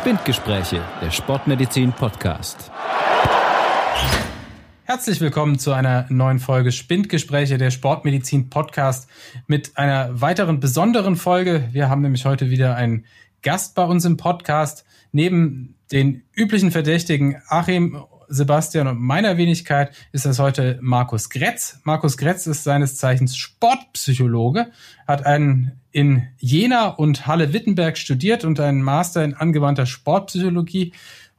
Spindgespräche, der Sportmedizin Podcast. Herzlich willkommen zu einer neuen Folge Spindgespräche, der Sportmedizin Podcast mit einer weiteren besonderen Folge. Wir haben nämlich heute wieder einen Gast bei uns im Podcast. Neben den üblichen Verdächtigen Achim Sebastian und meiner Wenigkeit ist das heute Markus Gretz. Markus Gretz ist seines Zeichens Sportpsychologe, hat einen in Jena und Halle-Wittenberg studiert und einen Master in angewandter Sportpsychologie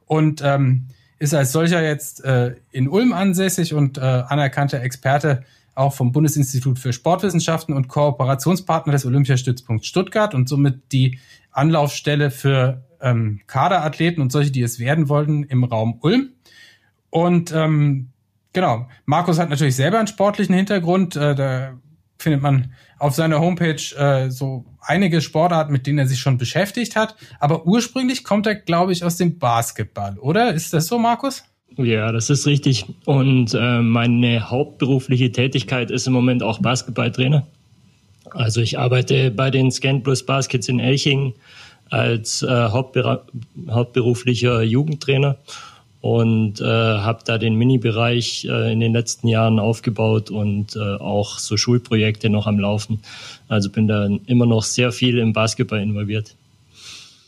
und ähm, ist als solcher jetzt äh, in Ulm ansässig und äh, anerkannter Experte auch vom Bundesinstitut für Sportwissenschaften und Kooperationspartner des Olympiastützpunkts Stuttgart und somit die Anlaufstelle für ähm, Kaderathleten und solche, die es werden wollten, im Raum Ulm. Und ähm, genau, Markus hat natürlich selber einen sportlichen Hintergrund. Äh, da findet man auf seiner Homepage äh, so einige Sportarten, mit denen er sich schon beschäftigt hat. Aber ursprünglich kommt er, glaube ich, aus dem Basketball, oder? Ist das so, Markus? Ja, das ist richtig. Und äh, meine hauptberufliche Tätigkeit ist im Moment auch Basketballtrainer. Also ich arbeite bei den Scan Plus Baskets in Elching als äh, hauptber hauptberuflicher Jugendtrainer und äh, habe da den Mini-Bereich äh, in den letzten Jahren aufgebaut und äh, auch so Schulprojekte noch am Laufen. Also bin da immer noch sehr viel im Basketball involviert.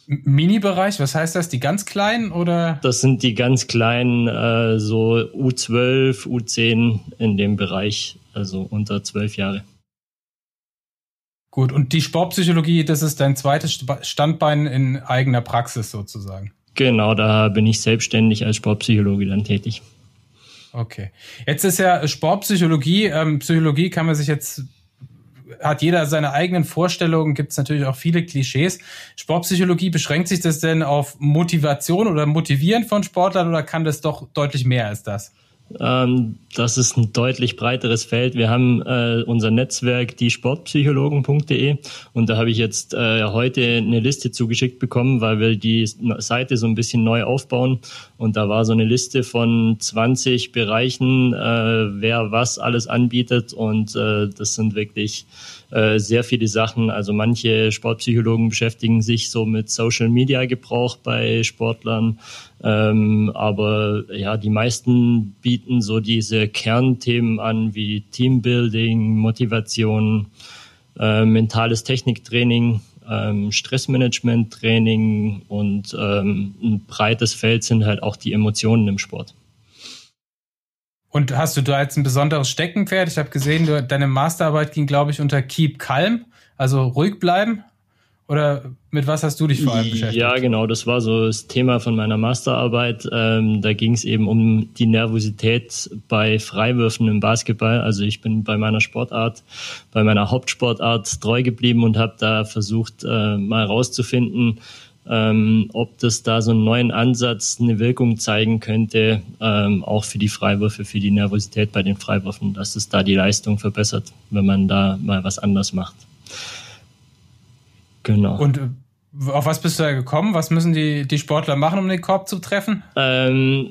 Mini-Bereich, was heißt das? Die ganz kleinen oder? Das sind die ganz kleinen, äh, so U12, U10 in dem Bereich, also unter zwölf Jahre. Gut, und die Sportpsychologie, das ist dein zweites Standbein in eigener Praxis sozusagen. Genau, da bin ich selbstständig als Sportpsychologe dann tätig. Okay. Jetzt ist ja Sportpsychologie, ähm, Psychologie kann man sich jetzt, hat jeder seine eigenen Vorstellungen, gibt es natürlich auch viele Klischees. Sportpsychologie, beschränkt sich das denn auf Motivation oder Motivieren von Sportlern oder kann das doch deutlich mehr als das? Ähm, das ist ein deutlich breiteres Feld. Wir haben äh, unser Netzwerk die Sportpsychologen.de und da habe ich jetzt äh, heute eine Liste zugeschickt bekommen, weil wir die Seite so ein bisschen neu aufbauen. Und da war so eine Liste von 20 Bereichen, äh, wer was alles anbietet. Und äh, das sind wirklich äh, sehr viele Sachen. Also manche Sportpsychologen beschäftigen sich so mit Social Media Gebrauch bei Sportlern. Ähm, aber ja, die meisten bieten so diese Kernthemen an wie Teambuilding, Motivation, äh, mentales Techniktraining, ähm, Stressmanagement-Training und ähm, ein breites Feld sind halt auch die Emotionen im Sport. Und hast du da jetzt ein besonderes Steckenpferd? Ich habe gesehen, du, deine Masterarbeit ging, glaube ich, unter Keep Calm, also ruhig bleiben. Oder mit was hast du dich vor allem beschäftigt? Ja, genau, das war so das Thema von meiner Masterarbeit. Ähm, da ging es eben um die Nervosität bei Freiwürfen im Basketball. Also ich bin bei meiner Sportart, bei meiner Hauptsportart treu geblieben und habe da versucht, äh, mal rauszufinden, ähm, ob das da so einen neuen Ansatz eine Wirkung zeigen könnte, ähm, auch für die Freiwürfe, für die Nervosität bei den Freiwürfen, dass es da die Leistung verbessert, wenn man da mal was anders macht. Genau. Und äh, auf was bist du da gekommen? Was müssen die, die Sportler machen, um den Korb zu treffen? Ähm,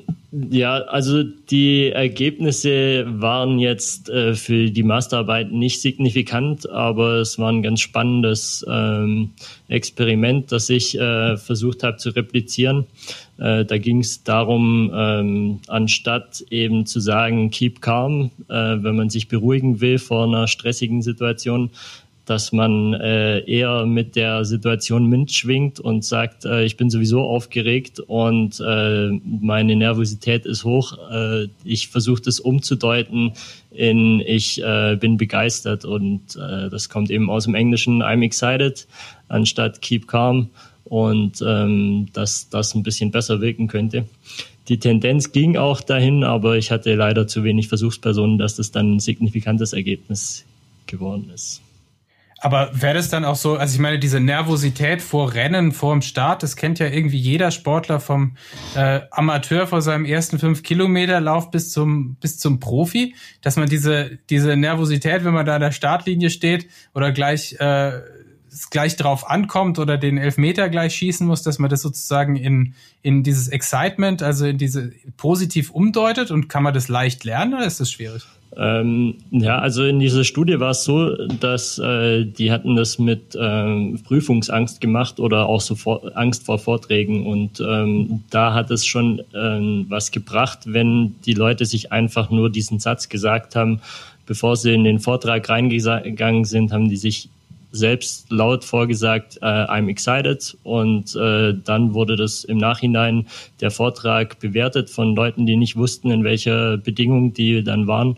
ja, also die Ergebnisse waren jetzt äh, für die Masterarbeit nicht signifikant, aber es war ein ganz spannendes ähm, Experiment, das ich äh, versucht habe zu replizieren. Äh, da ging es darum, ähm, anstatt eben zu sagen, keep calm, äh, wenn man sich beruhigen will vor einer stressigen Situation, dass man äh, eher mit der Situation mitschwingt und sagt, äh, ich bin sowieso aufgeregt und äh, meine Nervosität ist hoch. Äh, ich versuche das umzudeuten in ich äh, bin begeistert und äh, das kommt eben aus dem Englischen I'm excited anstatt keep calm und ähm, dass das ein bisschen besser wirken könnte. Die Tendenz ging auch dahin, aber ich hatte leider zu wenig Versuchspersonen, dass das dann ein signifikantes Ergebnis geworden ist. Aber wäre das dann auch so, also ich meine, diese Nervosität vor Rennen, vor dem Start, das kennt ja irgendwie jeder Sportler vom äh, Amateur vor seinem ersten fünf Kilometer Lauf bis zum, bis zum Profi, dass man diese, diese Nervosität, wenn man da an der Startlinie steht oder gleich, äh, gleich drauf ankommt oder den Elfmeter gleich schießen muss, dass man das sozusagen in, in dieses Excitement, also in diese positiv umdeutet und kann man das leicht lernen oder ist das schwierig? Ähm, ja, also in dieser Studie war es so, dass äh, die hatten das mit äh, Prüfungsangst gemacht oder auch so vor, Angst vor Vorträgen. Und ähm, da hat es schon äh, was gebracht, wenn die Leute sich einfach nur diesen Satz gesagt haben, bevor sie in den Vortrag reingegangen sind, haben die sich selbst laut vorgesagt, äh, I'm excited. Und äh, dann wurde das im Nachhinein der Vortrag bewertet von Leuten, die nicht wussten, in welcher Bedingung die dann waren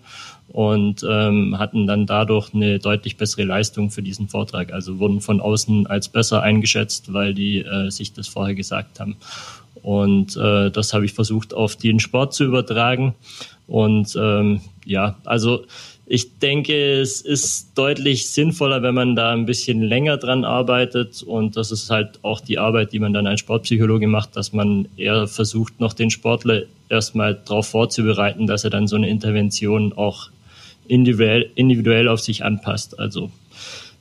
und ähm, hatten dann dadurch eine deutlich bessere Leistung für diesen Vortrag. Also wurden von außen als besser eingeschätzt, weil die äh, sich das vorher gesagt haben. Und äh, das habe ich versucht auf den Sport zu übertragen. Und ähm, ja, also ich denke, es ist deutlich sinnvoller, wenn man da ein bisschen länger dran arbeitet. Und das ist halt auch die Arbeit, die man dann als Sportpsychologe macht, dass man eher versucht, noch den Sportler erstmal darauf vorzubereiten, dass er dann so eine Intervention auch individuell, individuell auf sich anpasst. Also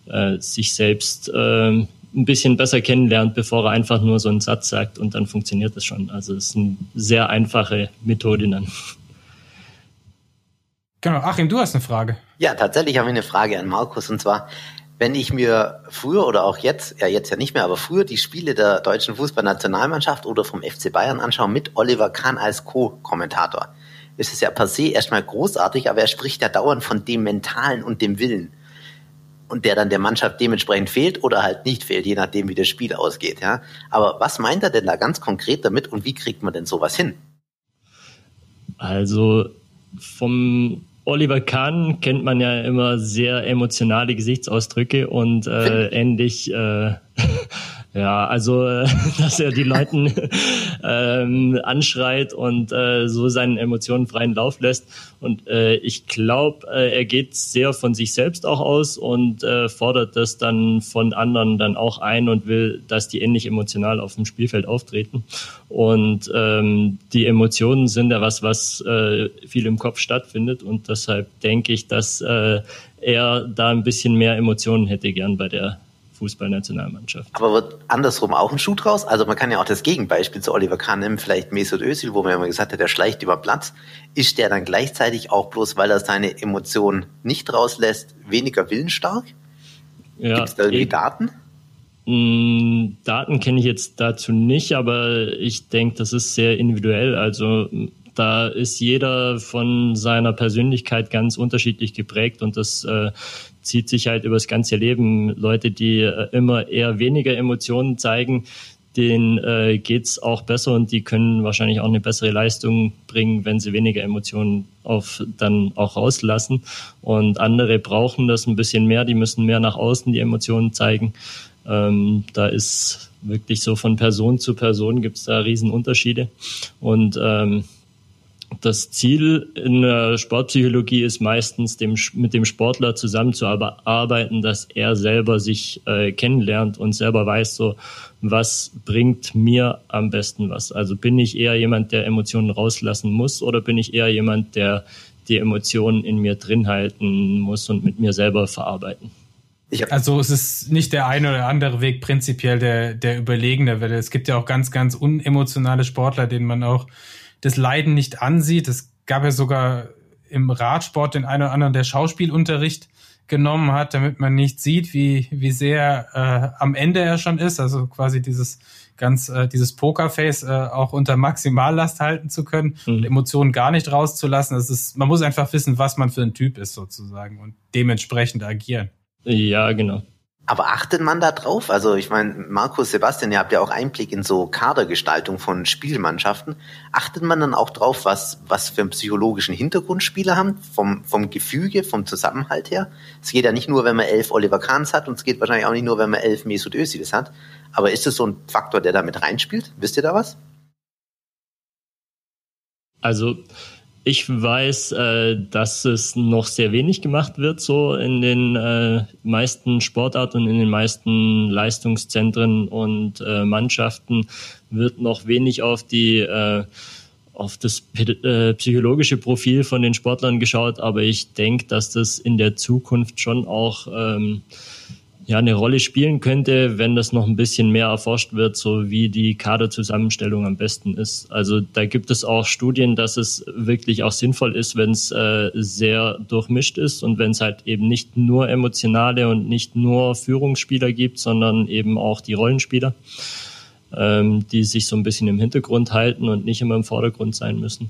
äh, sich selbst äh, ein bisschen besser kennenlernt, bevor er einfach nur so einen Satz sagt und dann funktioniert das schon. Also es ist eine sehr einfache Methode dann. Genau, Achim, du hast eine Frage. Ja, tatsächlich habe ich eine Frage an Markus und zwar, wenn ich mir früher oder auch jetzt, ja jetzt ja nicht mehr, aber früher die Spiele der deutschen Fußballnationalmannschaft oder vom FC Bayern anschaue mit Oliver Kahn als Co-Kommentator, ist es ja per se erstmal großartig, aber er spricht ja dauernd von dem Mentalen und dem Willen. Und der dann der Mannschaft dementsprechend fehlt oder halt nicht fehlt, je nachdem, wie das Spiel ausgeht, ja. Aber was meint er denn da ganz konkret damit und wie kriegt man denn sowas hin? Also vom Oliver Kahn kennt man ja immer sehr emotionale Gesichtsausdrücke und äh, ähnlich äh, Ja, also äh, dass er die Leuten ähm, anschreit und äh, so seinen Emotionen freien Lauf lässt. Und äh, ich glaube, äh, er geht sehr von sich selbst auch aus und äh, fordert das dann von anderen dann auch ein und will, dass die ähnlich emotional auf dem Spielfeld auftreten. Und ähm, die Emotionen sind ja was, was äh, viel im Kopf stattfindet. Und deshalb denke ich, dass äh, er da ein bisschen mehr Emotionen hätte gern bei der Fußballnationalmannschaft. Aber wird andersrum auch ein Schuh draus? Also man kann ja auch das Gegenbeispiel zu Oliver Kahn nehmen, vielleicht Mesut Özil, wo man immer gesagt hat, der schleicht über Platz. Ist der dann gleichzeitig auch bloß, weil er seine Emotionen nicht rauslässt, weniger willensstark? Ja, Gibt es da irgendwie ich, Daten? Mm, Daten kenne ich jetzt dazu nicht, aber ich denke, das ist sehr individuell. Also da ist jeder von seiner Persönlichkeit ganz unterschiedlich geprägt und das äh, zieht sich halt über das ganze Leben. Leute, die äh, immer eher weniger Emotionen zeigen, denen äh, geht's auch besser und die können wahrscheinlich auch eine bessere Leistung bringen, wenn sie weniger Emotionen auf dann auch rauslassen. Und andere brauchen das ein bisschen mehr, die müssen mehr nach außen die Emotionen zeigen. Ähm, da ist wirklich so von Person zu Person gibt's da Riesenunterschiede. Und ähm, das Ziel in der Sportpsychologie ist meistens, dem, mit dem Sportler zusammenzuarbeiten, dass er selber sich äh, kennenlernt und selber weiß, so, was bringt mir am besten was. Also bin ich eher jemand, der Emotionen rauslassen muss oder bin ich eher jemand, der die Emotionen in mir drin halten muss und mit mir selber verarbeiten? Also es ist nicht der eine oder andere Weg prinzipiell der, der überlegene, weil es gibt ja auch ganz, ganz unemotionale Sportler, denen man auch das Leiden nicht ansieht. Es gab ja sogar im Radsport den einen oder anderen, der Schauspielunterricht genommen hat, damit man nicht sieht, wie, wie sehr äh, am Ende er schon ist. Also quasi dieses ganz, äh, dieses Pokerface äh, auch unter Maximallast halten zu können mhm. und Emotionen gar nicht rauszulassen. Das ist, man muss einfach wissen, was man für ein Typ ist sozusagen und dementsprechend agieren. Ja, genau. Aber achtet man da drauf? Also ich meine, Markus, Sebastian, ihr habt ja auch Einblick in so Kadergestaltung von Spielmannschaften. Achtet man dann auch drauf, was, was für einen psychologischen Hintergrund Spieler haben, vom, vom Gefüge, vom Zusammenhalt her? Es geht ja nicht nur, wenn man elf Oliver Kahns hat und es geht wahrscheinlich auch nicht nur, wenn man elf Mesut Özils hat. Aber ist das so ein Faktor, der da mit reinspielt? Wisst ihr da was? Also ich weiß, äh, dass es noch sehr wenig gemacht wird, so in den äh, meisten Sportarten und in den meisten Leistungszentren und äh, Mannschaften wird noch wenig auf die äh, auf das äh, psychologische Profil von den Sportlern geschaut, aber ich denke, dass das in der Zukunft schon auch ähm, ja eine Rolle spielen könnte, wenn das noch ein bisschen mehr erforscht wird, so wie die Kaderzusammenstellung am besten ist. Also da gibt es auch Studien, dass es wirklich auch sinnvoll ist, wenn es äh, sehr durchmischt ist und wenn es halt eben nicht nur emotionale und nicht nur Führungsspieler gibt, sondern eben auch die Rollenspieler, ähm, die sich so ein bisschen im Hintergrund halten und nicht immer im Vordergrund sein müssen.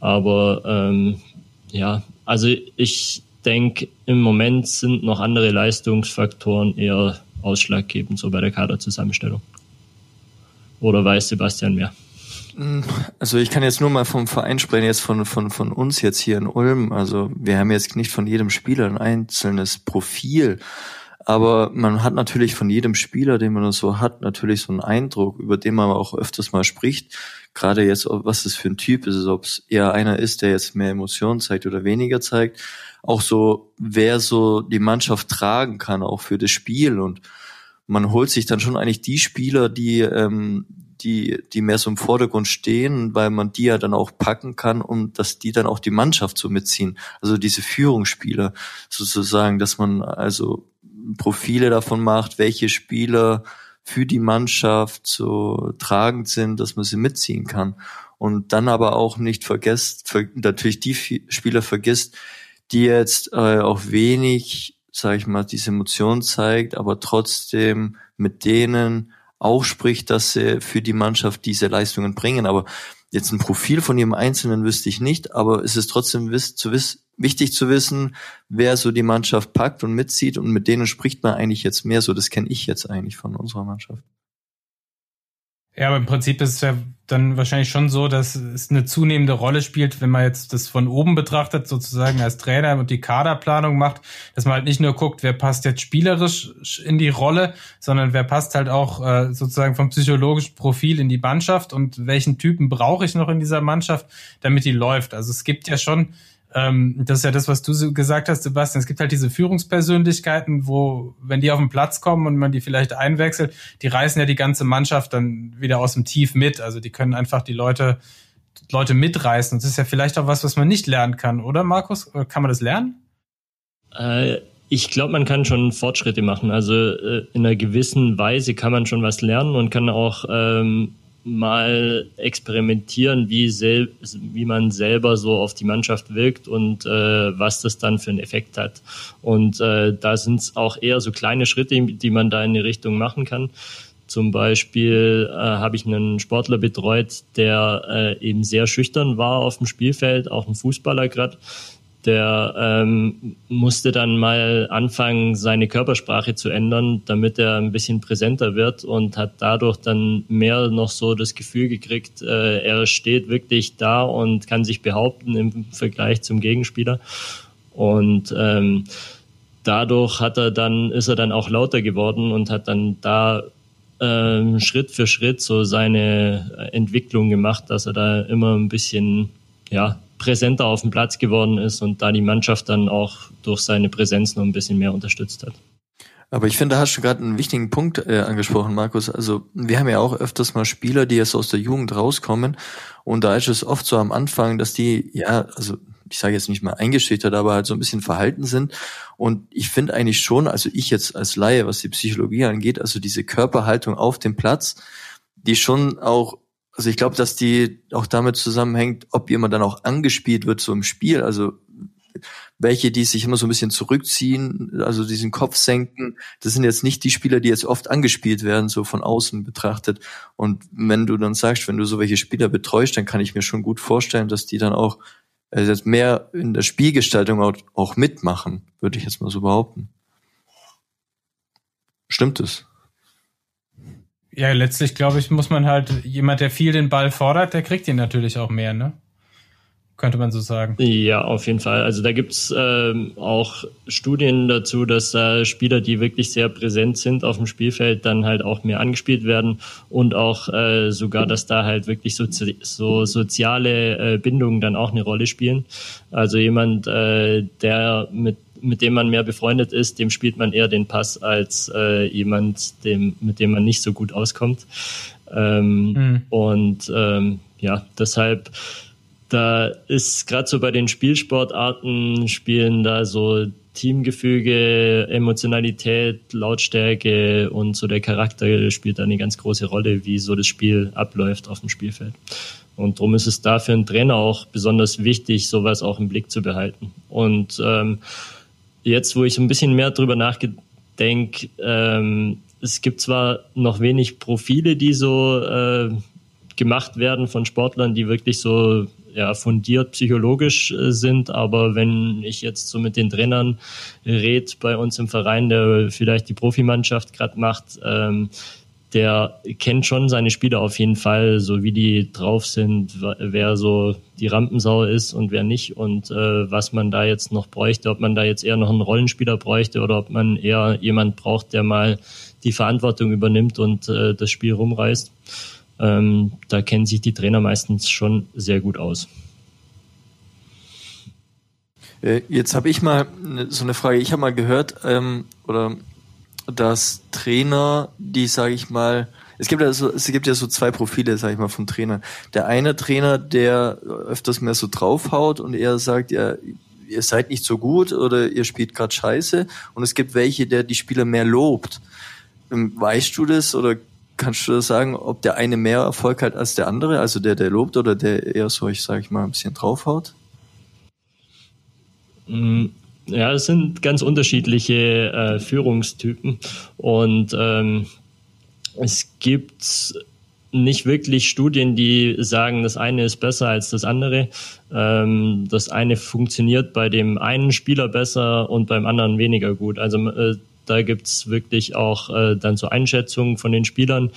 Aber ähm, ja, also ich denke, im Moment sind noch andere Leistungsfaktoren eher ausschlaggebend so bei der Kaderzusammenstellung. Oder weiß Sebastian mehr? Mm, also ich kann jetzt nur mal vom Verein sprechen, jetzt von, von, von uns jetzt hier in Ulm. Also wir haben jetzt nicht von jedem Spieler ein einzelnes Profil, aber man hat natürlich von jedem Spieler, den man so hat, natürlich so einen Eindruck, über den man auch öfters mal spricht. Gerade jetzt, was das für ein Typ ist, ob es eher einer ist, der jetzt mehr Emotionen zeigt oder weniger zeigt auch so, wer so die Mannschaft tragen kann, auch für das Spiel. Und man holt sich dann schon eigentlich die Spieler, die, ähm, die, die mehr so im Vordergrund stehen, weil man die ja dann auch packen kann und dass die dann auch die Mannschaft so mitziehen. Also diese Führungsspieler sozusagen, dass man also Profile davon macht, welche Spieler für die Mannschaft so tragend sind, dass man sie mitziehen kann. Und dann aber auch nicht vergesst, natürlich die Spieler vergisst, die jetzt äh, auch wenig, sage ich mal, diese Emotion zeigt, aber trotzdem mit denen auch spricht, dass sie für die Mannschaft diese Leistungen bringen. Aber jetzt ein Profil von jedem Einzelnen wüsste ich nicht, aber es ist trotzdem wiss, zu wiss, wichtig zu wissen, wer so die Mannschaft packt und mitzieht und mit denen spricht man eigentlich jetzt mehr so. Das kenne ich jetzt eigentlich von unserer Mannschaft. Ja, aber im Prinzip ist es ja dann wahrscheinlich schon so, dass es eine zunehmende Rolle spielt, wenn man jetzt das von oben betrachtet, sozusagen als Trainer und die Kaderplanung macht, dass man halt nicht nur guckt, wer passt jetzt spielerisch in die Rolle, sondern wer passt halt auch äh, sozusagen vom psychologischen Profil in die Mannschaft und welchen Typen brauche ich noch in dieser Mannschaft, damit die läuft. Also es gibt ja schon ähm, das ist ja das, was du so gesagt hast, Sebastian. Es gibt halt diese Führungspersönlichkeiten, wo, wenn die auf den Platz kommen und man die vielleicht einwechselt, die reißen ja die ganze Mannschaft dann wieder aus dem Tief mit. Also die können einfach die Leute, Leute mitreißen. Und das ist ja vielleicht auch was, was man nicht lernen kann, oder Markus? Kann man das lernen? Äh, ich glaube, man kann schon Fortschritte machen. Also äh, in einer gewissen Weise kann man schon was lernen und kann auch ähm, mal experimentieren, wie, sel wie man selber so auf die Mannschaft wirkt und äh, was das dann für einen Effekt hat. Und äh, da sind es auch eher so kleine Schritte, die man da in die Richtung machen kann. Zum Beispiel äh, habe ich einen Sportler betreut, der äh, eben sehr schüchtern war auf dem Spielfeld, auch ein Fußballer gerade der ähm, musste dann mal anfangen, seine Körpersprache zu ändern, damit er ein bisschen präsenter wird und hat dadurch dann mehr noch so das Gefühl gekriegt, äh, er steht wirklich da und kann sich behaupten im Vergleich zum Gegenspieler. Und ähm, dadurch hat er dann, ist er dann auch lauter geworden und hat dann da ähm, Schritt für Schritt so seine Entwicklung gemacht, dass er da immer ein bisschen ja, präsenter auf dem Platz geworden ist und da die Mannschaft dann auch durch seine Präsenz noch ein bisschen mehr unterstützt hat. Aber ich finde, da hast du gerade einen wichtigen Punkt äh, angesprochen, Markus. Also wir haben ja auch öfters mal Spieler, die jetzt aus der Jugend rauskommen und da ist es oft so am Anfang, dass die, ja, also ich sage jetzt nicht mal eingeschüchtert, aber halt so ein bisschen verhalten sind. Und ich finde eigentlich schon, also ich jetzt als Laie, was die Psychologie angeht, also diese Körperhaltung auf dem Platz, die schon auch also ich glaube, dass die auch damit zusammenhängt, ob jemand dann auch angespielt wird so im Spiel. Also welche, die sich immer so ein bisschen zurückziehen, also diesen Kopf senken, das sind jetzt nicht die Spieler, die jetzt oft angespielt werden, so von außen betrachtet. Und wenn du dann sagst, wenn du so welche Spieler betreust, dann kann ich mir schon gut vorstellen, dass die dann auch also mehr in der Spielgestaltung auch, auch mitmachen, würde ich jetzt mal so behaupten. Stimmt es? Ja, letztlich glaube ich, muss man halt, jemand, der viel den Ball fordert, der kriegt ihn natürlich auch mehr, ne? Könnte man so sagen. Ja, auf jeden Fall. Also da gibt's ähm, auch Studien dazu, dass da Spieler, die wirklich sehr präsent sind auf dem Spielfeld, dann halt auch mehr angespielt werden und auch äh, sogar, dass da halt wirklich so, so soziale äh, Bindungen dann auch eine Rolle spielen. Also jemand, äh, der mit mit dem man mehr befreundet ist, dem spielt man eher den Pass als äh, jemand, dem, mit dem man nicht so gut auskommt. Ähm, mhm. Und ähm, ja, deshalb, da ist gerade so bei den Spielsportarten spielen da so Teamgefüge, Emotionalität, Lautstärke und so der Charakter spielt da eine ganz große Rolle, wie so das Spiel abläuft auf dem Spielfeld. Und darum ist es da für einen Trainer auch besonders wichtig, sowas auch im Blick zu behalten. Und ähm, jetzt, wo ich ein bisschen mehr drüber nachdenke, ähm, es gibt zwar noch wenig Profile, die so äh, gemacht werden von Sportlern, die wirklich so ja, fundiert psychologisch äh, sind. Aber wenn ich jetzt so mit den Trainern rede bei uns im Verein, der vielleicht die Profimannschaft gerade macht, ähm, der kennt schon seine Spieler auf jeden Fall, so wie die drauf sind, wer so die Rampensau ist und wer nicht und äh, was man da jetzt noch bräuchte, ob man da jetzt eher noch einen Rollenspieler bräuchte oder ob man eher jemand braucht, der mal die Verantwortung übernimmt und äh, das Spiel rumreißt. Ähm, da kennen sich die Trainer meistens schon sehr gut aus. Äh, jetzt habe ich mal so eine Frage. Ich habe mal gehört, ähm, oder dass Trainer, die sage ich mal, es gibt ja so, es gibt ja so zwei Profile, sage ich mal, von Trainern. Der eine Trainer, der öfters mehr so draufhaut und er sagt, ja, ihr seid nicht so gut oder ihr spielt gerade Scheiße. Und es gibt welche, der die Spieler mehr lobt. Ähm, weißt du das oder kannst du sagen, ob der eine mehr Erfolg hat als der andere, also der, der lobt oder der eher so, ich sage ich mal, ein bisschen draufhaut? Ja, es sind ganz unterschiedliche äh, Führungstypen und ähm, es gibt nicht wirklich Studien, die sagen, das eine ist besser als das andere. Ähm, das eine funktioniert bei dem einen Spieler besser und beim anderen weniger gut. Also äh, da gibt's wirklich auch äh, dann so Einschätzungen von den Spielern,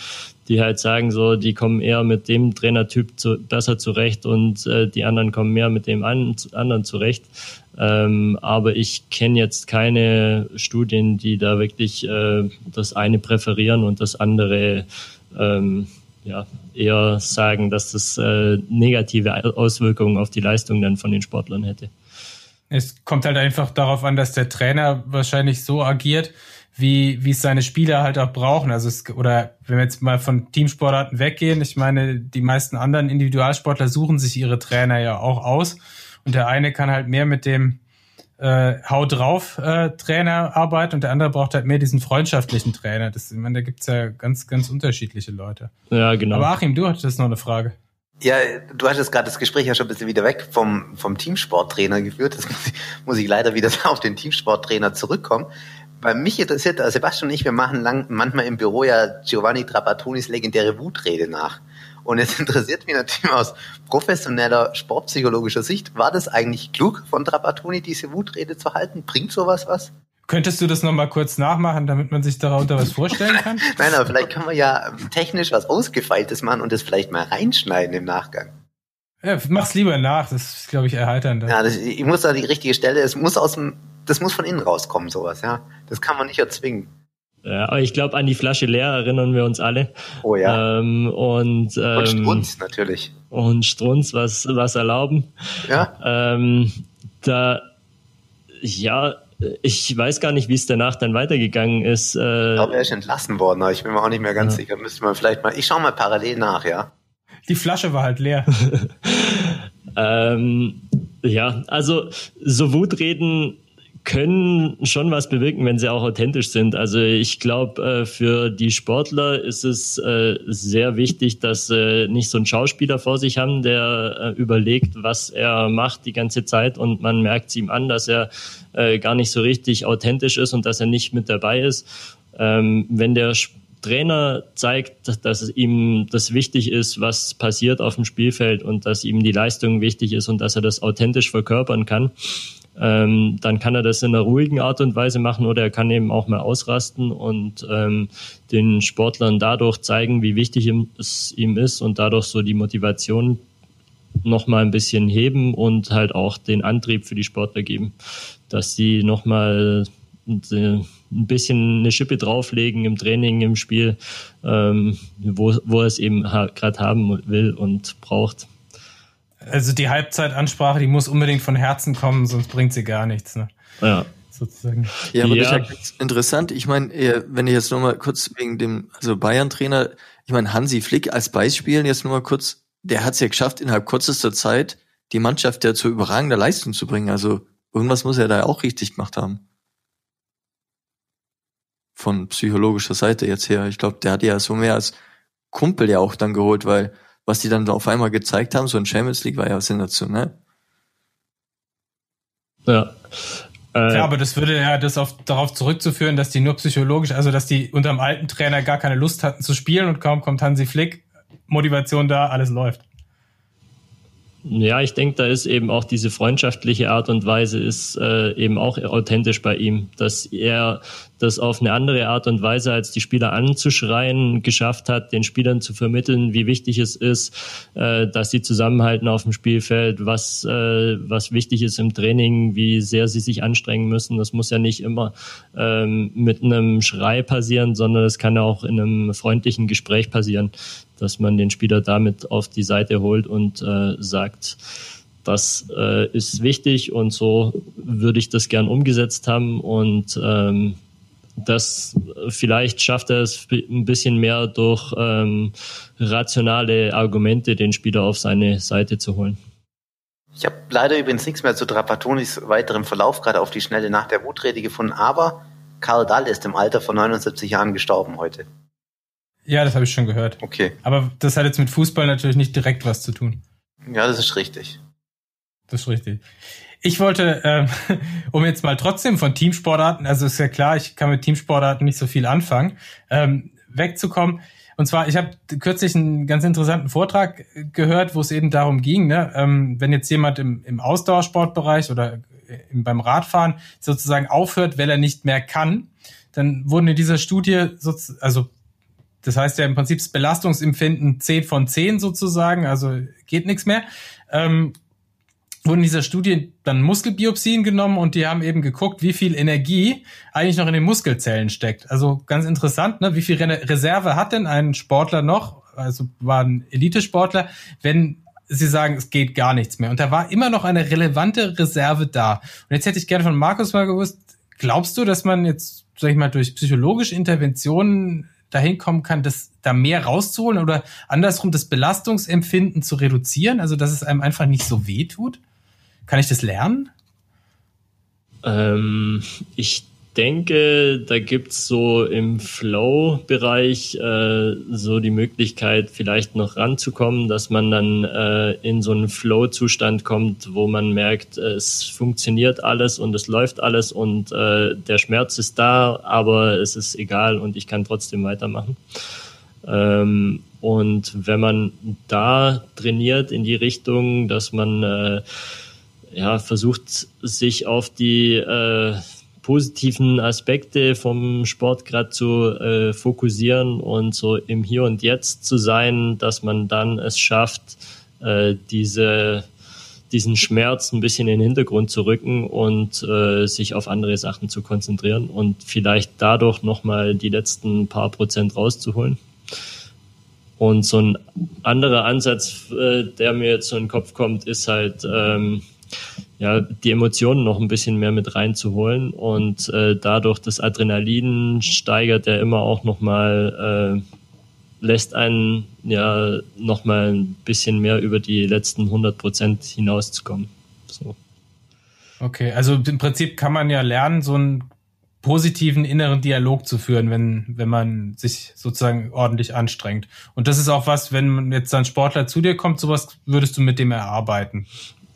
die halt sagen, so, die kommen eher mit dem Trainertyp zu, besser zurecht und äh, die anderen kommen mehr mit dem an, anderen zurecht. Ähm, aber ich kenne jetzt keine Studien, die da wirklich äh, das eine präferieren und das andere ähm, ja, eher sagen, dass das äh, negative Auswirkungen auf die Leistung dann von den Sportlern hätte. Es kommt halt einfach darauf an, dass der Trainer wahrscheinlich so agiert, wie, wie es seine Spieler halt auch brauchen. Also es, oder wenn wir jetzt mal von Teamsportarten weggehen, ich meine, die meisten anderen Individualsportler suchen sich ihre Trainer ja auch aus. Und der eine kann halt mehr mit dem äh, Hau drauf äh, Trainer arbeiten und der andere braucht halt mehr diesen freundschaftlichen Trainer. Das, ich meine, da gibt's ja ganz, ganz unterschiedliche Leute. Ja, genau. Aber Achim, du hattest noch eine Frage. Ja, du hattest gerade das Gespräch ja schon ein bisschen wieder weg vom, vom Teamsporttrainer geführt. Das muss ich, muss ich leider wieder auf den Teamsporttrainer zurückkommen. Bei mich interessiert, äh, Sebastian und ich, wir machen lang, manchmal im Büro ja Giovanni Trappattonis legendäre Wutrede nach. Und es interessiert mich natürlich aus professioneller sportpsychologischer Sicht, war das eigentlich klug von Trapattoni, diese Wutrede zu halten? Bringt sowas was? Könntest du das nochmal kurz nachmachen, damit man sich darunter was vorstellen kann? Nein, aber vielleicht kann man ja technisch was Ausgefeiltes machen und das vielleicht mal reinschneiden im Nachgang. Ja, mach's lieber nach, das ist, glaube ich, erheiternd. Ja, das, ich muss da die richtige Stelle, es muss aus dem, das muss von innen rauskommen, sowas, ja. Das kann man nicht erzwingen. Ja, aber ich glaube, an die Flasche leer erinnern wir uns alle. Oh ja. Ähm, und, ähm, und Strunz natürlich. Und Strunz, was, was erlauben. Ja. Ähm, da, ja, ich weiß gar nicht, wie es danach dann weitergegangen ist. Äh, ich glaube, er ist entlassen worden, aber ich bin mir auch nicht mehr ganz ja. sicher. Müsste man vielleicht mal. Ich schaue mal parallel nach, ja. Die Flasche war halt leer. ähm, ja, also so Wutreden können schon was bewirken, wenn sie auch authentisch sind. Also ich glaube, äh, für die Sportler ist es äh, sehr wichtig, dass sie nicht so einen Schauspieler vor sich haben, der äh, überlegt, was er macht die ganze Zeit und man merkt es ihm an, dass er gar nicht so richtig authentisch ist und dass er nicht mit dabei ist. Ähm, wenn der Trainer zeigt, dass ihm das wichtig ist, was passiert auf dem Spielfeld und dass ihm die Leistung wichtig ist und dass er das authentisch verkörpern kann, ähm, dann kann er das in einer ruhigen Art und Weise machen oder er kann eben auch mal ausrasten und ähm, den Sportlern dadurch zeigen, wie wichtig es ihm ist und dadurch so die Motivation noch mal ein bisschen heben und halt auch den Antrieb für die Sportler geben, dass sie noch mal ein bisschen eine Schippe drauflegen im Training, im Spiel, ähm, wo, wo er es eben gerade haben will und braucht. Also die Halbzeitansprache, die muss unbedingt von Herzen kommen, sonst bringt sie gar nichts. Ne? Ja. Sozusagen. Ja, aber ja. das ist ja ganz interessant. Ich meine, wenn ich jetzt nochmal kurz wegen dem, also Bayern-Trainer, ich meine, Hansi Flick als Beispiel, jetzt nochmal kurz, der hat es ja geschafft, innerhalb kürzester Zeit die Mannschaft ja zu überragender Leistung zu bringen. Also irgendwas muss er da auch richtig gemacht haben. von psychologischer Seite jetzt her. Ich glaube, der hat ja so mehr als Kumpel ja auch dann geholt, weil was die dann auf einmal gezeigt haben, so ein Champions League war ja sensationell. Ja. Äh, ja, aber das würde ja das auf, darauf zurückzuführen, dass die nur psychologisch, also dass die unter dem alten Trainer gar keine Lust hatten zu spielen und kaum kommt Hansi Flick, Motivation da, alles läuft. Ja, ich denke, da ist eben auch diese freundschaftliche Art und Weise ist äh, eben auch authentisch bei ihm, dass er das auf eine andere Art und Weise als die Spieler anzuschreien geschafft hat, den Spielern zu vermitteln, wie wichtig es ist, äh, dass sie zusammenhalten auf dem Spielfeld, was äh, was wichtig ist im Training, wie sehr sie sich anstrengen müssen. Das muss ja nicht immer ähm, mit einem Schrei passieren, sondern es kann auch in einem freundlichen Gespräch passieren dass man den Spieler damit auf die Seite holt und äh, sagt, das äh, ist wichtig und so würde ich das gern umgesetzt haben und ähm, das vielleicht schafft er es ein bisschen mehr durch ähm, rationale Argumente, den Spieler auf seine Seite zu holen. Ich habe leider übrigens nichts mehr zu Trapatonis weiterem Verlauf gerade auf die Schnelle nach der Wutrede gefunden, aber Karl Dahl ist im Alter von 79 Jahren gestorben heute. Ja, das habe ich schon gehört. Okay. Aber das hat jetzt mit Fußball natürlich nicht direkt was zu tun. Ja, das ist richtig. Das ist richtig. Ich wollte, ähm, um jetzt mal trotzdem von Teamsportarten, also ist ja klar, ich kann mit Teamsportarten nicht so viel anfangen, ähm, wegzukommen. Und zwar, ich habe kürzlich einen ganz interessanten Vortrag gehört, wo es eben darum ging, ne, ähm, wenn jetzt jemand im, im Ausdauersportbereich oder im, beim Radfahren sozusagen aufhört, weil er nicht mehr kann, dann wurden in dieser Studie, also das heißt ja im Prinzip das Belastungsempfinden 10 von 10 sozusagen, also geht nichts mehr. Ähm, wurden in dieser Studie dann Muskelbiopsien genommen und die haben eben geguckt, wie viel Energie eigentlich noch in den Muskelzellen steckt. Also ganz interessant, ne? wie viel Reserve hat denn ein Sportler noch, also war ein Elitesportler, wenn sie sagen, es geht gar nichts mehr. Und da war immer noch eine relevante Reserve da. Und jetzt hätte ich gerne von Markus mal gewusst, glaubst du, dass man jetzt, sag ich mal, durch psychologische Interventionen dahin kommen kann, das da mehr rauszuholen oder andersrum das Belastungsempfinden zu reduzieren, also dass es einem einfach nicht so weh tut? Kann ich das lernen? Ähm, ich denke, da gibt's so im Flow-Bereich äh, so die Möglichkeit, vielleicht noch ranzukommen, dass man dann äh, in so einen Flow-Zustand kommt, wo man merkt, es funktioniert alles und es läuft alles und äh, der Schmerz ist da, aber es ist egal und ich kann trotzdem weitermachen. Ähm, und wenn man da trainiert in die Richtung, dass man äh, ja versucht, sich auf die äh, positiven Aspekte vom Sport gerade zu äh, fokussieren und so im Hier und Jetzt zu sein, dass man dann es schafft, äh, diese diesen Schmerz ein bisschen in den Hintergrund zu rücken und äh, sich auf andere Sachen zu konzentrieren und vielleicht dadurch nochmal die letzten paar Prozent rauszuholen. Und so ein anderer Ansatz, äh, der mir jetzt so in den Kopf kommt, ist halt, ähm, ja, die Emotionen noch ein bisschen mehr mit reinzuholen und äh, dadurch das Adrenalin steigert ja immer auch nochmal, äh, lässt einen ja nochmal ein bisschen mehr über die letzten 100 Prozent hinauszukommen. So. Okay, also im Prinzip kann man ja lernen, so einen positiven inneren Dialog zu führen, wenn, wenn man sich sozusagen ordentlich anstrengt. Und das ist auch was, wenn jetzt ein Sportler zu dir kommt, sowas würdest du mit dem erarbeiten.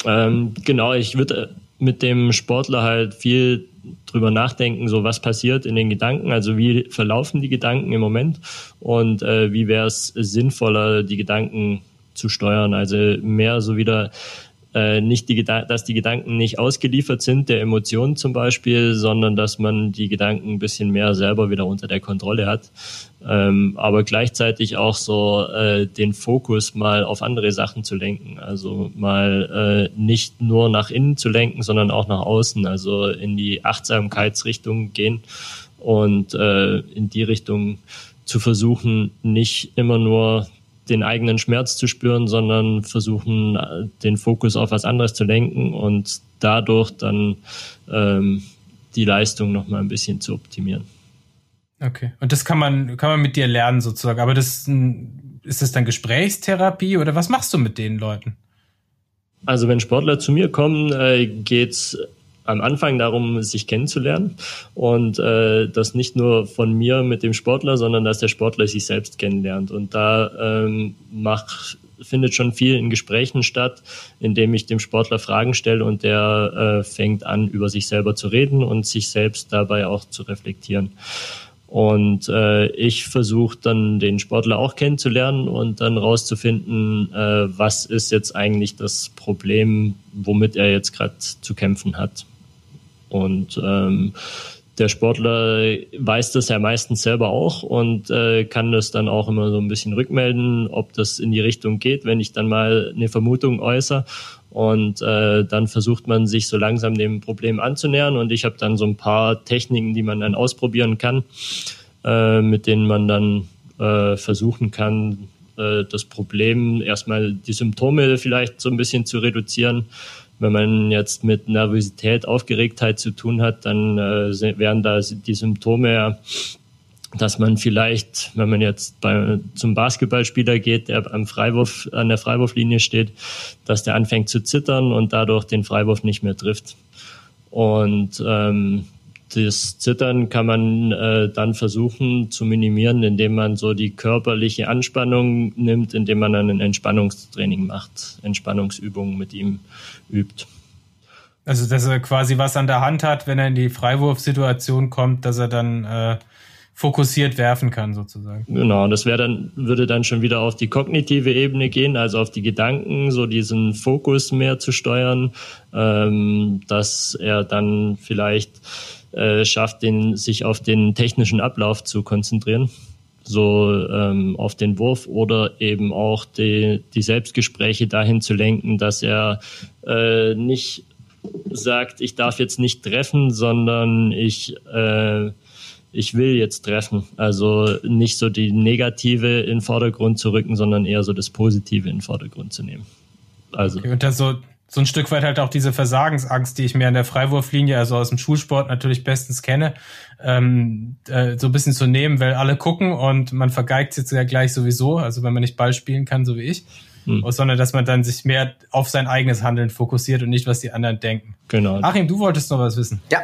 Ähm, genau, ich würde äh, mit dem Sportler halt viel drüber nachdenken, so was passiert in den Gedanken, also wie verlaufen die Gedanken im Moment und äh, wie wäre es sinnvoller, die Gedanken zu steuern. Also mehr so wieder äh, nicht die dass die Gedanken nicht ausgeliefert sind der Emotionen zum Beispiel, sondern dass man die Gedanken ein bisschen mehr selber wieder unter der Kontrolle hat. Ähm, aber gleichzeitig auch so äh, den Fokus mal auf andere Sachen zu lenken. Also mal äh, nicht nur nach innen zu lenken, sondern auch nach außen, also in die Achtsamkeitsrichtung gehen und äh, in die Richtung zu versuchen, nicht immer nur den eigenen Schmerz zu spüren, sondern versuchen, den Fokus auf was anderes zu lenken und dadurch dann ähm, die Leistung noch mal ein bisschen zu optimieren. Okay. Und das kann man, kann man mit dir lernen sozusagen. Aber das, ist das dann Gesprächstherapie oder was machst du mit den Leuten? Also wenn Sportler zu mir kommen, äh, geht's am Anfang darum, sich kennenzulernen und äh, das nicht nur von mir mit dem Sportler, sondern dass der Sportler sich selbst kennenlernt. Und da ähm, mach, findet schon viel in Gesprächen statt, indem ich dem Sportler Fragen stelle und der äh, fängt an, über sich selber zu reden und sich selbst dabei auch zu reflektieren. Und äh, ich versuche dann den Sportler auch kennenzulernen und dann rauszufinden, äh, was ist jetzt eigentlich das Problem, womit er jetzt gerade zu kämpfen hat. Und ähm, der Sportler weiß das ja meistens selber auch und äh, kann das dann auch immer so ein bisschen rückmelden, ob das in die Richtung geht, wenn ich dann mal eine Vermutung äußere. Und äh, dann versucht man sich so langsam dem Problem anzunähern. Und ich habe dann so ein paar Techniken, die man dann ausprobieren kann, äh, mit denen man dann äh, versuchen kann, äh, das Problem erstmal die Symptome vielleicht so ein bisschen zu reduzieren wenn man jetzt mit Nervosität, Aufgeregtheit zu tun hat, dann äh, wären da die Symptome, dass man vielleicht, wenn man jetzt bei, zum Basketballspieler geht, der am Freiwurf, an der Freiwurflinie steht, dass der anfängt zu zittern und dadurch den Freiwurf nicht mehr trifft. Und ähm, das Zittern kann man äh, dann versuchen zu minimieren, indem man so die körperliche Anspannung nimmt, indem man dann ein Entspannungstraining macht, Entspannungsübungen mit ihm übt. Also, dass er quasi was an der Hand hat, wenn er in die Freiwurfsituation kommt, dass er dann äh, fokussiert werfen kann, sozusagen. Genau, das wäre dann, würde dann schon wieder auf die kognitive Ebene gehen, also auf die Gedanken, so diesen Fokus mehr zu steuern, ähm, dass er dann vielleicht äh, schafft, den, sich auf den technischen Ablauf zu konzentrieren so ähm, auf den Wurf oder eben auch die, die Selbstgespräche dahin zu lenken, dass er äh, nicht sagt, ich darf jetzt nicht treffen, sondern ich, äh, ich will jetzt treffen. Also nicht so die Negative in den Vordergrund zu rücken, sondern eher so das Positive in den Vordergrund zu nehmen. Also. Okay, und das so so ein Stück weit halt auch diese Versagensangst, die ich mir an der Freiwurflinie, also aus dem Schulsport natürlich bestens kenne, ähm, äh, so ein bisschen zu nehmen, weil alle gucken und man vergeigt jetzt ja gleich sowieso, also wenn man nicht Ball spielen kann, so wie ich, hm. sondern dass man dann sich mehr auf sein eigenes Handeln fokussiert und nicht, was die anderen denken. Genau. Achim, du wolltest noch was wissen. Ja,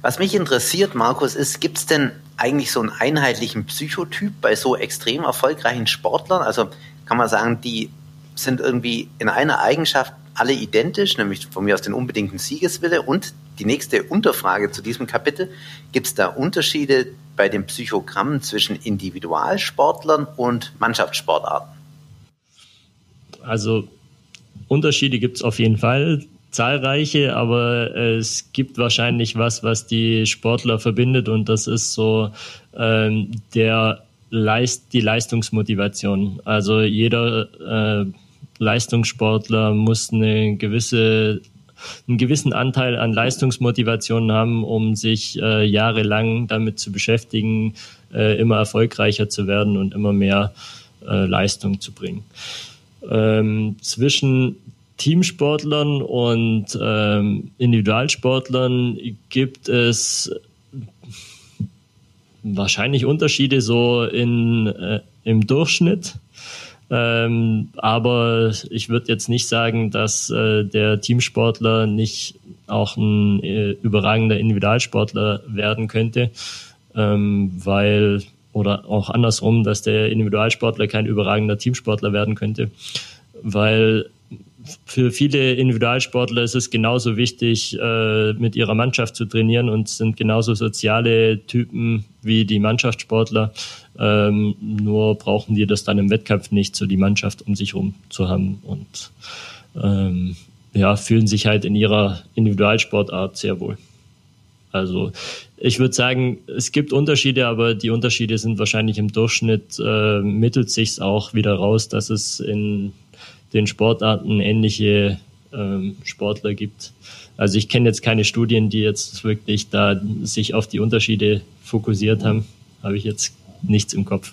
was mich interessiert, Markus, ist, gibt es denn eigentlich so einen einheitlichen Psychotyp bei so extrem erfolgreichen Sportlern? Also kann man sagen, die sind irgendwie in einer Eigenschaft alle identisch, nämlich von mir aus den unbedingten Siegeswille. Und die nächste Unterfrage zu diesem Kapitel, gibt es da Unterschiede bei den Psychogrammen zwischen Individualsportlern und Mannschaftssportarten? Also Unterschiede gibt es auf jeden Fall, zahlreiche, aber es gibt wahrscheinlich was, was die Sportler verbindet und das ist so ähm, der Leist, die Leistungsmotivation. Also jeder äh, Leistungssportler muss eine gewisse einen gewissen Anteil an Leistungsmotivation haben, um sich äh, jahrelang damit zu beschäftigen, äh, immer erfolgreicher zu werden und immer mehr äh, Leistung zu bringen. Ähm, zwischen Teamsportlern und ähm, Individualsportlern gibt es wahrscheinlich Unterschiede so in, äh, im Durchschnitt. Ähm, aber ich würde jetzt nicht sagen, dass äh, der Teamsportler nicht auch ein äh, überragender Individualsportler werden könnte, ähm, weil oder auch andersrum, dass der Individualsportler kein überragender Teamsportler werden könnte, weil für viele Individualsportler ist es genauso wichtig, äh, mit ihrer Mannschaft zu trainieren und sind genauso soziale Typen wie die Mannschaftssportler. Ähm, nur brauchen die das dann im Wettkampf nicht, so die Mannschaft um sich herum zu haben und ähm, ja, fühlen sich halt in ihrer Individualsportart sehr wohl. Also ich würde sagen, es gibt Unterschiede, aber die Unterschiede sind wahrscheinlich im Durchschnitt, äh, mittelt sich auch wieder raus, dass es in den Sportarten ähnliche ähm, Sportler gibt. Also ich kenne jetzt keine Studien, die jetzt wirklich da sich auf die Unterschiede fokussiert haben. Habe ich jetzt nichts im Kopf.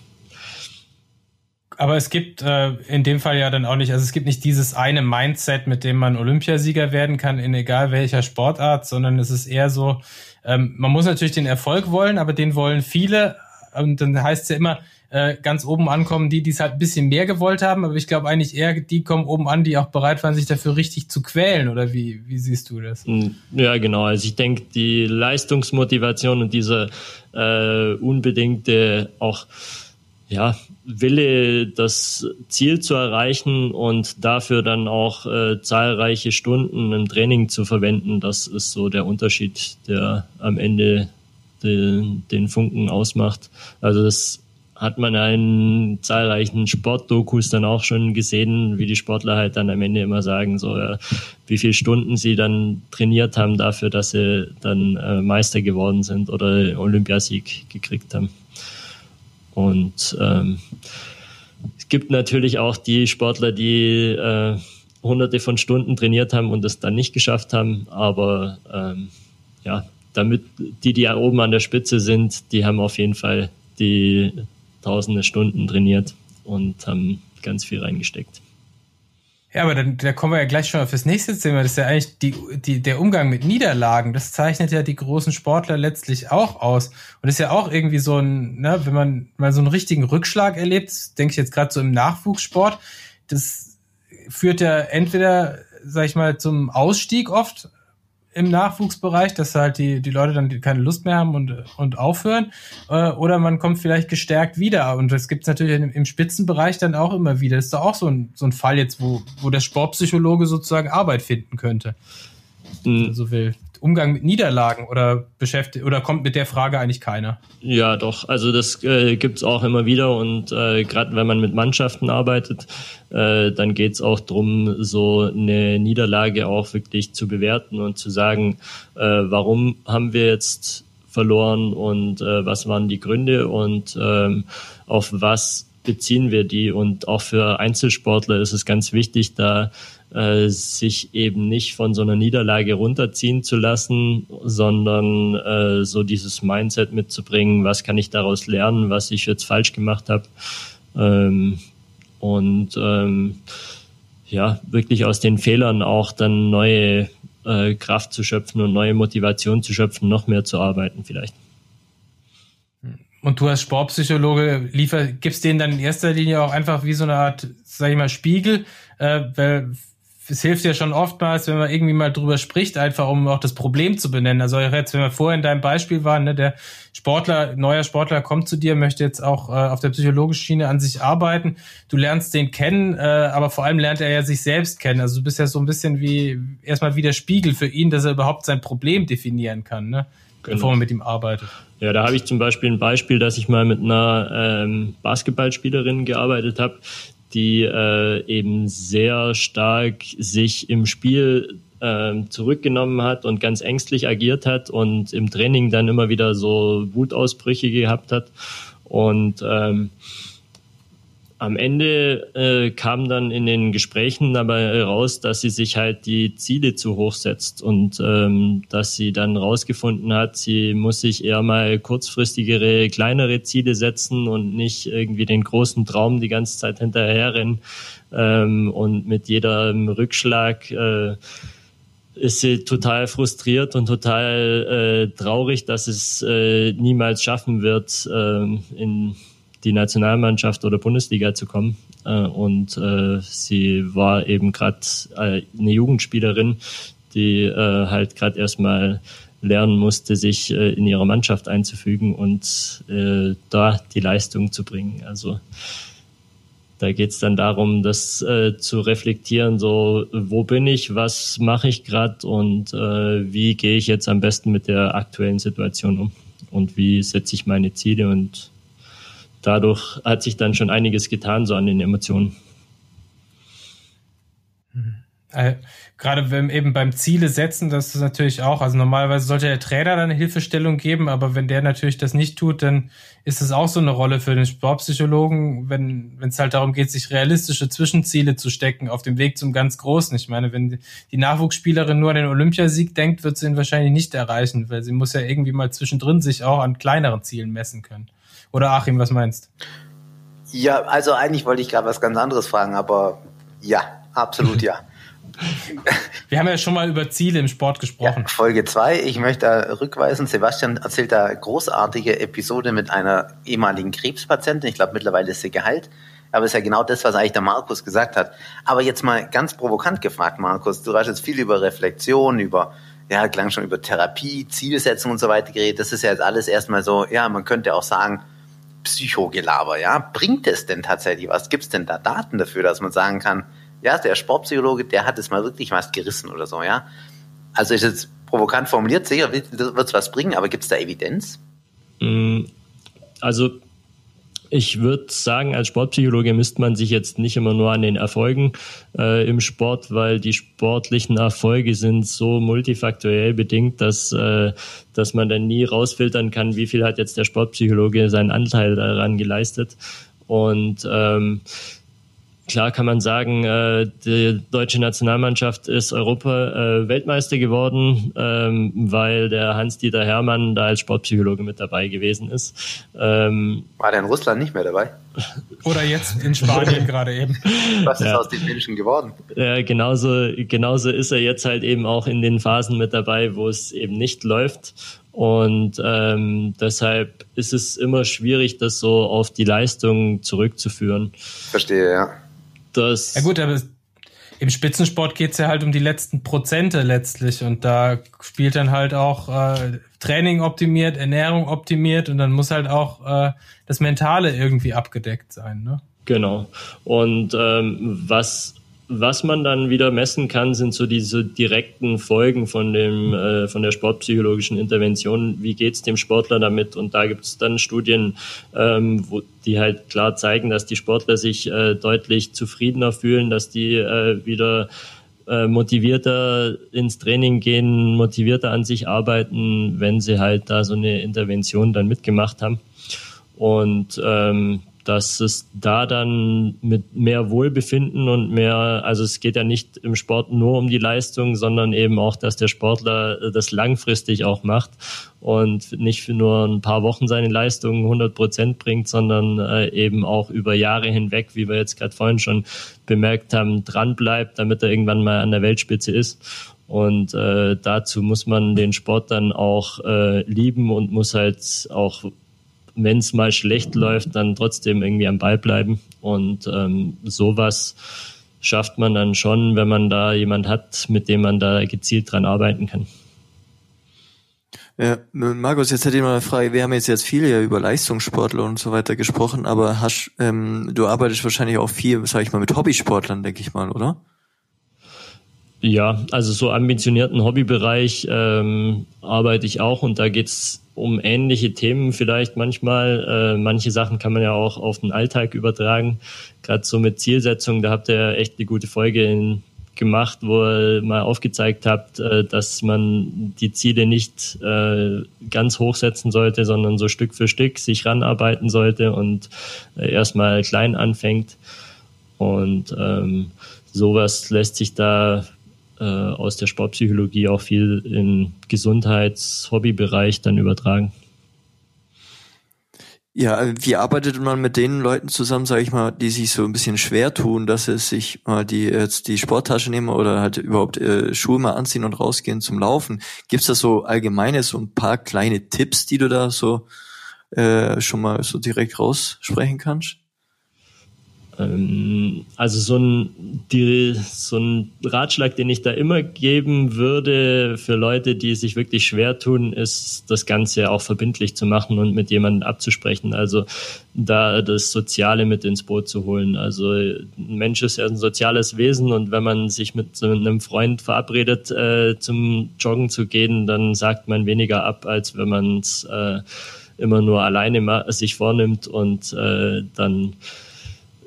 Aber es gibt äh, in dem Fall ja dann auch nicht, also es gibt nicht dieses eine Mindset, mit dem man Olympiasieger werden kann, in egal welcher Sportart, sondern es ist eher so, ähm, man muss natürlich den Erfolg wollen, aber den wollen viele. Und dann heißt es ja immer, äh, ganz oben ankommen, die die es halt ein bisschen mehr gewollt haben, aber ich glaube eigentlich eher, die kommen oben an, die auch bereit waren, sich dafür richtig zu quälen, oder wie, wie siehst du das? Hm, ja, genau. Also ich denke, die Leistungsmotivation und diese äh, unbedingte auch ja, Wille, das Ziel zu erreichen und dafür dann auch äh, zahlreiche Stunden im Training zu verwenden, das ist so der Unterschied, der am Ende den, den Funken ausmacht. Also das hat man in zahlreichen Sportdokus dann auch schon gesehen, wie die Sportler halt dann am Ende immer sagen, so ja, wie viele Stunden sie dann trainiert haben dafür, dass sie dann äh, Meister geworden sind oder Olympiasieg gekriegt haben. Und ähm, es gibt natürlich auch die Sportler, die äh, hunderte von Stunden trainiert haben und es dann nicht geschafft haben. Aber ähm, ja, damit die, die oben an der Spitze sind, die haben auf jeden Fall die tausende Stunden trainiert und haben ganz viel reingesteckt. Ja, aber dann, da kommen wir ja gleich schon auf das nächste Thema. Das ist ja eigentlich die, die, der Umgang mit Niederlagen. Das zeichnet ja die großen Sportler letztlich auch aus. Und ist ja auch irgendwie so ein, ne, wenn man mal so einen richtigen Rückschlag erlebt, denke ich jetzt gerade so im Nachwuchssport, das führt ja entweder, sag ich mal, zum Ausstieg oft im Nachwuchsbereich, dass halt die, die Leute dann keine Lust mehr haben und, und aufhören. Äh, oder man kommt vielleicht gestärkt wieder. Und das gibt es natürlich im, im Spitzenbereich dann auch immer wieder. Das ist doch auch so ein, so ein Fall jetzt, wo, wo der Sportpsychologe sozusagen Arbeit finden könnte. Mhm. So viel. Umgang mit Niederlagen oder beschäftigt oder kommt mit der Frage eigentlich keiner? Ja, doch. Also das äh, gibt's auch immer wieder und äh, gerade wenn man mit Mannschaften arbeitet, äh, dann geht's auch drum, so eine Niederlage auch wirklich zu bewerten und zu sagen, äh, warum haben wir jetzt verloren und äh, was waren die Gründe und ähm, auf was beziehen wir die. Und auch für Einzelsportler ist es ganz wichtig, da äh, sich eben nicht von so einer Niederlage runterziehen zu lassen, sondern äh, so dieses Mindset mitzubringen, was kann ich daraus lernen, was ich jetzt falsch gemacht habe. Ähm, und ähm, ja, wirklich aus den Fehlern auch dann neue äh, Kraft zu schöpfen und neue Motivation zu schöpfen, noch mehr zu arbeiten vielleicht. Und du als Sportpsychologe liefer, gibst denen dann in erster Linie auch einfach wie so eine Art, sag ich mal, Spiegel, äh, weil es hilft ja schon oftmals, wenn man irgendwie mal drüber spricht, einfach um auch das Problem zu benennen. Also jetzt, wenn wir vorher in deinem Beispiel waren, ne, der Sportler, neuer Sportler kommt zu dir, möchte jetzt auch äh, auf der psychologischen Schiene an sich arbeiten. Du lernst den kennen, äh, aber vor allem lernt er ja sich selbst kennen. Also du bist ja so ein bisschen wie erstmal wie der Spiegel für ihn, dass er überhaupt sein Problem definieren kann, ne? Genau. bevor man mit ihm arbeitet. Ja, da habe ich zum Beispiel ein Beispiel, dass ich mal mit einer ähm, Basketballspielerin gearbeitet habe, die äh, eben sehr stark sich im Spiel äh, zurückgenommen hat und ganz ängstlich agiert hat und im Training dann immer wieder so Wutausbrüche gehabt hat. Und ähm, am Ende äh, kam dann in den Gesprächen dabei raus, dass sie sich halt die Ziele zu hoch setzt und ähm, dass sie dann rausgefunden hat, sie muss sich eher mal kurzfristigere, kleinere Ziele setzen und nicht irgendwie den großen Traum die ganze Zeit hinterherrennen. Ähm, und mit jedem Rückschlag äh, ist sie total frustriert und total äh, traurig, dass es äh, niemals schaffen wird, äh, in die Nationalmannschaft oder Bundesliga zu kommen. Äh, und äh, sie war eben gerade äh, eine Jugendspielerin, die äh, halt gerade erstmal lernen musste, sich äh, in ihre Mannschaft einzufügen und äh, da die Leistung zu bringen. Also da geht es dann darum, das äh, zu reflektieren, so wo bin ich, was mache ich gerade und äh, wie gehe ich jetzt am besten mit der aktuellen Situation um und wie setze ich meine Ziele und dadurch hat sich dann schon einiges getan, so an den Emotionen. Äh, gerade wenn eben beim Ziele setzen, das ist natürlich auch, also normalerweise sollte der Trainer dann eine Hilfestellung geben, aber wenn der natürlich das nicht tut, dann ist es auch so eine Rolle für den Sportpsychologen, wenn es halt darum geht, sich realistische Zwischenziele zu stecken auf dem Weg zum ganz Großen. Ich meine, wenn die Nachwuchsspielerin nur an den Olympiasieg denkt, wird sie ihn wahrscheinlich nicht erreichen, weil sie muss ja irgendwie mal zwischendrin sich auch an kleineren Zielen messen können. Oder Achim, was meinst? Ja, also eigentlich wollte ich gerade was ganz anderes fragen, aber ja, absolut ja. Wir haben ja schon mal über Ziele im Sport gesprochen. Ja, Folge 2, ich möchte da rückweisen, Sebastian erzählt da großartige Episode mit einer ehemaligen Krebspatientin, ich glaube mittlerweile ist sie geheilt, aber ist ja genau das, was eigentlich der Markus gesagt hat. Aber jetzt mal ganz provokant gefragt, Markus, du hast jetzt viel über Reflexion, über, ja, klang schon über Therapie, Zielsetzung und so weiter geredet. Das ist ja jetzt alles erstmal so, ja, man könnte auch sagen, Psychogelaber, ja. Bringt es denn tatsächlich was? Gibt es denn da Daten dafür, dass man sagen kann, ja, der Sportpsychologe, der hat es mal wirklich was gerissen oder so, ja? Also ist jetzt provokant formuliert, sicher wird es was bringen, aber gibt es da Evidenz? Mm, also ich würde sagen, als Sportpsychologe misst man sich jetzt nicht immer nur an den Erfolgen äh, im Sport, weil die sportlichen Erfolge sind so multifaktoriell bedingt, dass, äh, dass man dann nie rausfiltern kann, wie viel hat jetzt der Sportpsychologe seinen Anteil daran geleistet. Und ähm, Klar kann man sagen, äh, die deutsche Nationalmannschaft ist Europa-Weltmeister äh, geworden, ähm, weil der Hans-Dieter Hermann da als Sportpsychologe mit dabei gewesen ist. Ähm, War der in Russland nicht mehr dabei? Oder jetzt in Spanien gerade eben. Was ist ja. aus den Menschen geworden? Ja, genauso, genauso ist er jetzt halt eben auch in den Phasen mit dabei, wo es eben nicht läuft. Und ähm, deshalb ist es immer schwierig, das so auf die Leistung zurückzuführen. Verstehe, ja. Das ja gut, aber im Spitzensport geht's ja halt um die letzten Prozente letztlich und da spielt dann halt auch äh, Training optimiert, Ernährung optimiert und dann muss halt auch äh, das Mentale irgendwie abgedeckt sein. Ne? Genau. Und ähm, was was man dann wieder messen kann, sind so diese direkten Folgen von dem äh, von der sportpsychologischen Intervention. Wie geht's dem Sportler damit? Und da gibt es dann Studien, ähm, wo die halt klar zeigen, dass die Sportler sich äh, deutlich zufriedener fühlen, dass die äh, wieder äh, motivierter ins Training gehen, motivierter an sich arbeiten, wenn sie halt da so eine Intervention dann mitgemacht haben. Und ähm, dass es da dann mit mehr Wohlbefinden und mehr, also es geht ja nicht im Sport nur um die Leistung, sondern eben auch, dass der Sportler das langfristig auch macht und nicht für nur ein paar Wochen seine Leistung 100 Prozent bringt, sondern äh, eben auch über Jahre hinweg, wie wir jetzt gerade vorhin schon bemerkt haben, dran bleibt, damit er irgendwann mal an der Weltspitze ist. Und äh, dazu muss man den Sport dann auch äh, lieben und muss halt auch wenn es mal schlecht läuft, dann trotzdem irgendwie am Ball bleiben. Und ähm, sowas schafft man dann schon, wenn man da jemand hat, mit dem man da gezielt dran arbeiten kann. Ja, Markus, jetzt hätte ich mal eine Frage. Wir haben jetzt jetzt viel ja über Leistungssportler und so weiter gesprochen, aber hast, ähm, du arbeitest wahrscheinlich auch viel, sag ich mal, mit Hobbysportlern, denke ich mal, oder? Ja, also so ambitionierten Hobbybereich ähm, arbeite ich auch und da geht's um ähnliche Themen vielleicht manchmal. Äh, manche Sachen kann man ja auch auf den Alltag übertragen. Gerade so mit Zielsetzung, da habt ihr echt eine gute Folge in, gemacht, wo ihr mal aufgezeigt habt, äh, dass man die Ziele nicht äh, ganz hoch setzen sollte, sondern so Stück für Stück sich ranarbeiten sollte und äh, erstmal klein anfängt. Und ähm, sowas lässt sich da äh, aus der Sportpsychologie auch viel im Gesundheits-Hobbybereich dann übertragen. Ja, wie arbeitet man mit den Leuten zusammen, sage ich mal, die sich so ein bisschen schwer tun, dass sie sich mal die jetzt die Sporttasche nehmen oder halt überhaupt äh, Schuhe mal anziehen und rausgehen zum Laufen? Gibt's da so allgemeine so ein paar kleine Tipps, die du da so äh, schon mal so direkt raussprechen kannst? Ähm, also so ein, die, so ein Ratschlag, den ich da immer geben würde für Leute, die sich wirklich schwer tun, ist das Ganze auch verbindlich zu machen und mit jemandem abzusprechen. Also da das Soziale mit ins Boot zu holen. Also ein Mensch ist ja ein soziales Wesen und wenn man sich mit so einem Freund verabredet, äh, zum Joggen zu gehen, dann sagt man weniger ab, als wenn man es äh, immer nur alleine sich vornimmt und äh, dann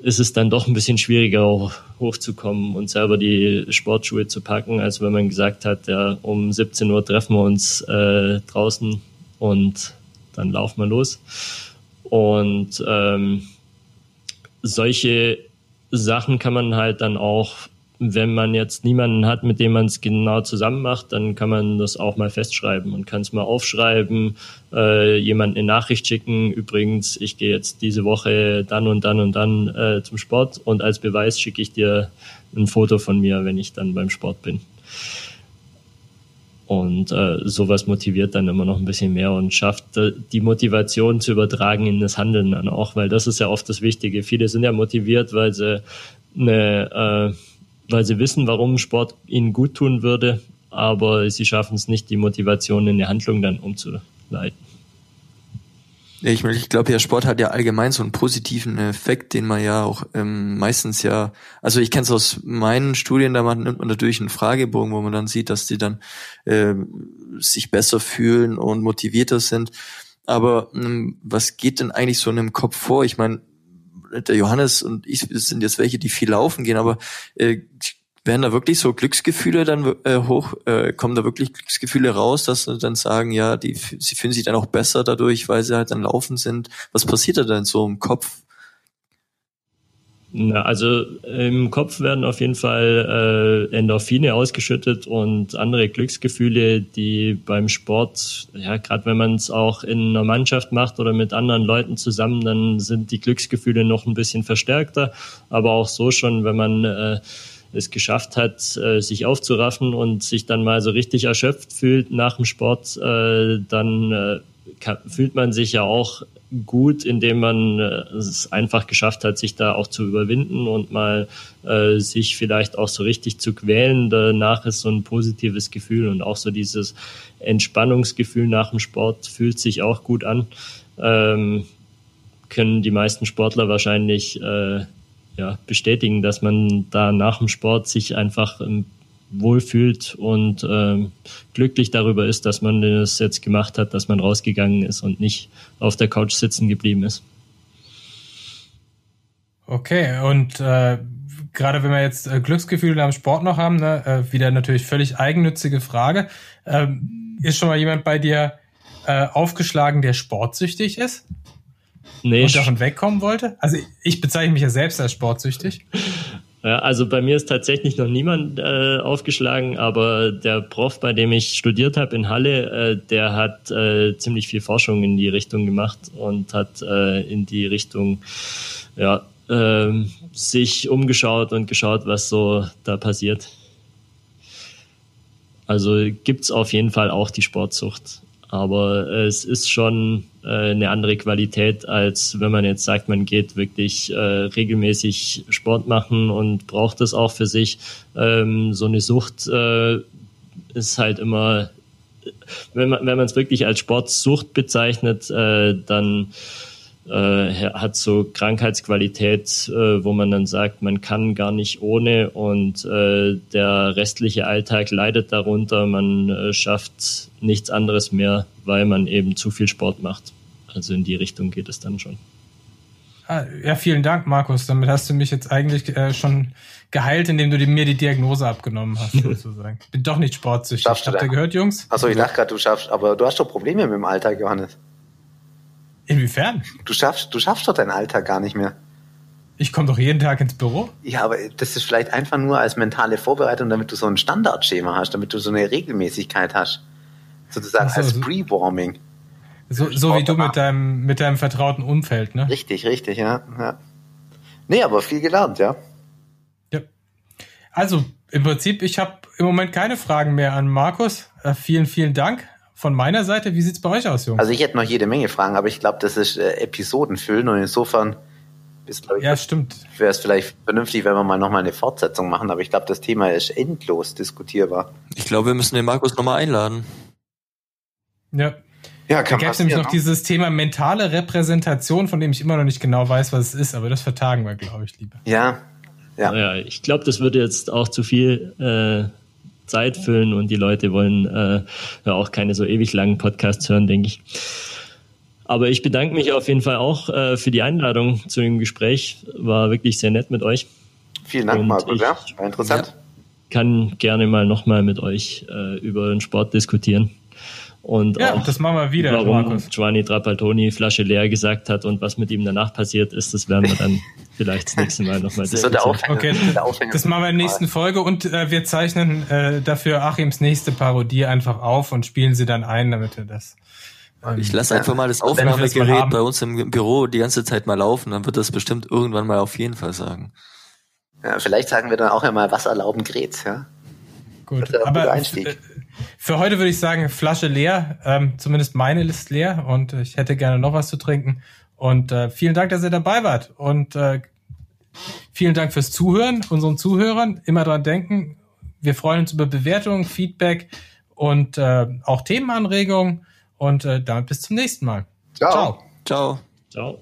ist es dann doch ein bisschen schwieriger hochzukommen und selber die Sportschuhe zu packen, als wenn man gesagt hat, ja, um 17 Uhr treffen wir uns äh, draußen und dann laufen wir los. Und ähm, solche Sachen kann man halt dann auch wenn man jetzt niemanden hat, mit dem man es genau zusammen macht, dann kann man das auch mal festschreiben und kann es mal aufschreiben, äh, jemand eine Nachricht schicken. Übrigens, ich gehe jetzt diese Woche dann und dann und dann äh, zum Sport und als Beweis schicke ich dir ein Foto von mir, wenn ich dann beim Sport bin. Und äh, sowas motiviert dann immer noch ein bisschen mehr und schafft äh, die Motivation zu übertragen in das Handeln dann auch, weil das ist ja oft das Wichtige. Viele sind ja motiviert, weil sie eine, äh, weil sie wissen, warum Sport ihnen gut tun würde, aber sie schaffen es nicht, die Motivation in die Handlung dann umzuleiten. Ich, ich glaube ja, Sport hat ja allgemein so einen positiven Effekt, den man ja auch ähm, meistens ja, also ich kenne es aus meinen Studien, da man, nimmt man natürlich einen Fragebogen, wo man dann sieht, dass die dann äh, sich besser fühlen und motivierter sind. Aber ähm, was geht denn eigentlich so in einem Kopf vor? Ich meine, der Johannes und ich sind jetzt welche, die viel laufen gehen, aber äh, werden da wirklich so Glücksgefühle dann äh, hoch, äh, kommen da wirklich Glücksgefühle raus, dass sie dann sagen, ja, die, sie fühlen sich dann auch besser dadurch, weil sie halt dann laufen sind. Was passiert da denn so im Kopf? Na, also im Kopf werden auf jeden Fall äh, Endorphine ausgeschüttet und andere Glücksgefühle, die beim Sport, ja, gerade wenn man es auch in einer Mannschaft macht oder mit anderen Leuten zusammen, dann sind die Glücksgefühle noch ein bisschen verstärkter. Aber auch so schon, wenn man äh, es geschafft hat, äh, sich aufzuraffen und sich dann mal so richtig erschöpft fühlt nach dem Sport, äh, dann äh, fühlt man sich ja auch gut, indem man es einfach geschafft hat, sich da auch zu überwinden und mal äh, sich vielleicht auch so richtig zu quälen. Danach ist so ein positives Gefühl und auch so dieses Entspannungsgefühl nach dem Sport fühlt sich auch gut an. Ähm, können die meisten Sportler wahrscheinlich äh, ja, bestätigen, dass man da nach dem Sport sich einfach ähm, wohlfühlt und ähm, glücklich darüber ist, dass man das jetzt gemacht hat, dass man rausgegangen ist und nicht auf der Couch sitzen geblieben ist. Okay, und äh, gerade wenn wir jetzt äh, Glücksgefühle am Sport noch haben, ne, äh, wieder natürlich völlig eigennützige Frage. Ähm, ist schon mal jemand bei dir äh, aufgeschlagen, der sportsüchtig ist? nee, und davon wegkommen wollte? Also ich bezeichne mich ja selbst als sportsüchtig. Also bei mir ist tatsächlich noch niemand äh, aufgeschlagen, aber der Prof, bei dem ich studiert habe in Halle, äh, der hat äh, ziemlich viel Forschung in die Richtung gemacht und hat äh, in die Richtung ja, äh, sich umgeschaut und geschaut, was so da passiert. Also gibt's auf jeden Fall auch die Sportsucht. Aber es ist schon äh, eine andere Qualität, als wenn man jetzt sagt, man geht wirklich äh, regelmäßig Sport machen und braucht das auch für sich. Ähm, so eine Sucht äh, ist halt immer, wenn man es wirklich als Sportsucht bezeichnet, äh, dann äh, hat so Krankheitsqualität, äh, wo man dann sagt, man kann gar nicht ohne und äh, der restliche Alltag leidet darunter. Man äh, schafft nichts anderes mehr, weil man eben zu viel Sport macht. Also in die Richtung geht es dann schon. Ah, ja, vielen Dank, Markus. Damit hast du mich jetzt eigentlich äh, schon geheilt, indem du mir die Diagnose abgenommen hast, sozusagen. Bin doch nicht sportsüchtig. Schaffst Habt ihr gehört, Jungs? Achso, ich dachte gerade, du schaffst, aber du hast doch Probleme mit dem Alltag, Johannes. Inwiefern? Du schaffst, du schaffst doch deinen Alltag gar nicht mehr. Ich komme doch jeden Tag ins Büro. Ja, aber das ist vielleicht einfach nur als mentale Vorbereitung, damit du so ein Standardschema hast, damit du so eine Regelmäßigkeit hast. Sozusagen so, als Pre-Warming. So, so wie du mit deinem, mit deinem vertrauten Umfeld, ne? Richtig, richtig, ja. ja. Nee, aber viel gelernt, ja. Ja. Also, im Prinzip, ich habe im Moment keine Fragen mehr an Markus. Äh, vielen, vielen Dank von meiner Seite. Wie sieht's bei euch aus, Jungs? Also ich hätte noch jede Menge Fragen, aber ich glaube, das ist äh, Episodenfüllen und insofern ist, ich, ja, stimmt. Wäre es vielleicht vernünftig, wenn wir mal nochmal eine Fortsetzung machen, aber ich glaube, das Thema ist endlos diskutierbar. Ich glaube, wir müssen den Markus nochmal einladen. Ja. Ja, kann da gäbe es nämlich noch ne? dieses Thema mentale Repräsentation, von dem ich immer noch nicht genau weiß, was es ist, aber das vertagen wir, glaube ich, lieber. Ja. Ja. ja ich glaube, das würde jetzt auch zu viel äh, Zeit füllen und die Leute wollen äh, ja auch keine so ewig langen Podcasts hören, denke ich. Aber ich bedanke mich auf jeden Fall auch äh, für die Einladung zu dem Gespräch. War wirklich sehr nett mit euch. Vielen Dank, Markus. Ja, war interessant. Kann gerne mal nochmal mit euch äh, über den Sport diskutieren. Und ja, auch, das machen wir wieder, warum Markus. Giovanni Trapattoni Flasche leer gesagt hat und was mit ihm danach passiert ist, das werden wir dann vielleicht das nächste Mal nochmal diskutieren. Okay, das machen wir in der nächsten Folge und äh, wir zeichnen äh, dafür Achims nächste Parodie einfach auf und spielen sie dann ein, damit wir das ähm, ich lasse einfach mal das Aufnahmegerät bei uns im Büro die ganze Zeit mal laufen, dann wird das bestimmt irgendwann mal auf jeden Fall sagen. Ja, vielleicht sagen wir dann auch einmal, was erlauben Gräts, ja? Gut, aber Einstieg. Für heute würde ich sagen, Flasche leer. Ähm, zumindest meine ist leer und ich hätte gerne noch was zu trinken. Und äh, vielen Dank, dass ihr dabei wart. Und äh, vielen Dank fürs Zuhören, unseren Zuhörern. Immer dran denken. Wir freuen uns über Bewertungen, Feedback und äh, auch Themenanregungen. Und äh, damit bis zum nächsten Mal. Ciao. Ciao. Ciao.